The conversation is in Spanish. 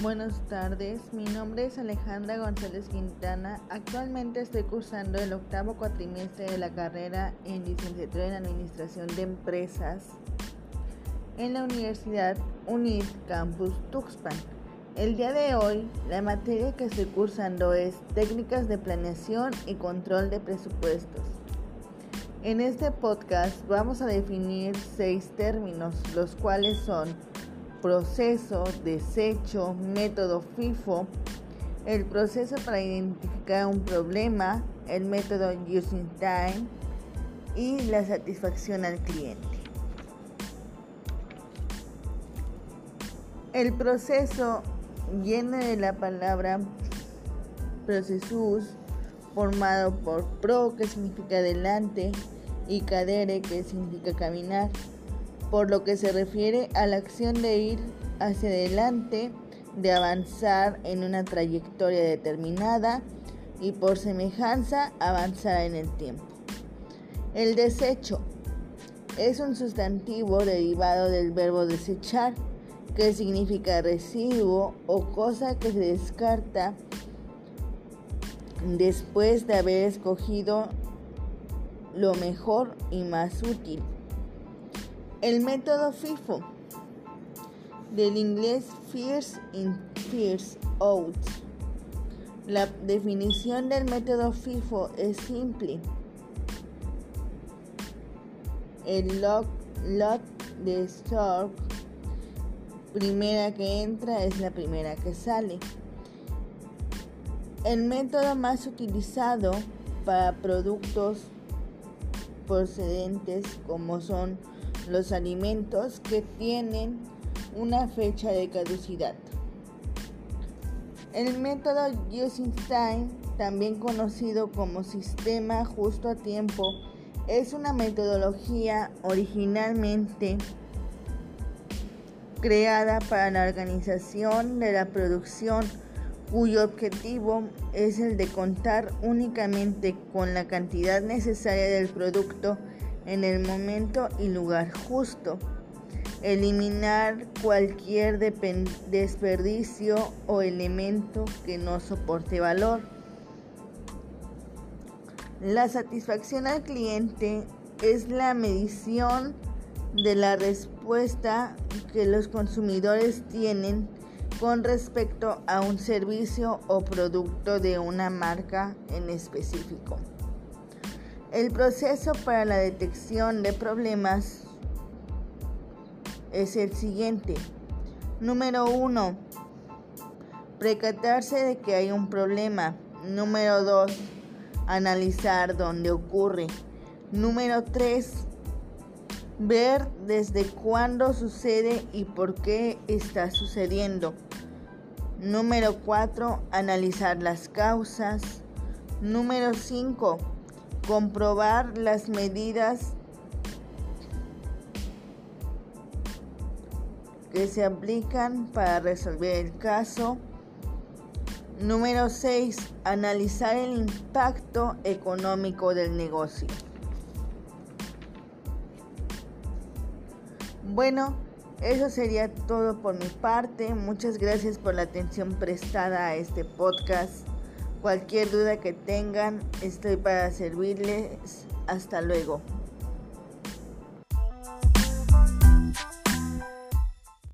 Buenas tardes, mi nombre es Alejandra González Quintana. Actualmente estoy cursando el octavo cuatrimestre de la carrera en licenciatura en Administración de Empresas en la Universidad UNID Campus Tuxpan. El día de hoy, la materia que estoy cursando es Técnicas de Planeación y Control de Presupuestos. En este podcast vamos a definir seis términos, los cuales son proceso, desecho, método FIFO, el proceso para identificar un problema, el método Using Time y la satisfacción al cliente. El proceso viene de la palabra procesus, formado por pro, que significa adelante, y cadere, que significa caminar por lo que se refiere a la acción de ir hacia adelante, de avanzar en una trayectoria determinada y por semejanza avanzar en el tiempo. El desecho es un sustantivo derivado del verbo desechar, que significa residuo o cosa que se descarta después de haber escogido lo mejor y más útil. El método FIFO, del inglés First in, First Out. La definición del método FIFO es simple. El lot, lot de stock, primera que entra es la primera que sale. El método más utilizado para productos procedentes como son los alimentos que tienen una fecha de caducidad. El método Time, también conocido como sistema justo a tiempo, es una metodología originalmente creada para la organización de la producción cuyo objetivo es el de contar únicamente con la cantidad necesaria del producto en el momento y lugar justo. Eliminar cualquier desperdicio o elemento que no soporte valor. La satisfacción al cliente es la medición de la respuesta que los consumidores tienen con respecto a un servicio o producto de una marca en específico. El proceso para la detección de problemas es el siguiente. Número 1. Precatarse de que hay un problema. Número 2. Analizar dónde ocurre. Número 3. Ver desde cuándo sucede y por qué está sucediendo. Número 4. Analizar las causas. Número 5 comprobar las medidas que se aplican para resolver el caso. Número 6. Analizar el impacto económico del negocio. Bueno, eso sería todo por mi parte. Muchas gracias por la atención prestada a este podcast. Cualquier duda que tengan, estoy para servirles. Hasta luego.